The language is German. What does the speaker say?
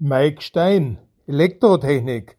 Mike Stein: Elektrotechnik.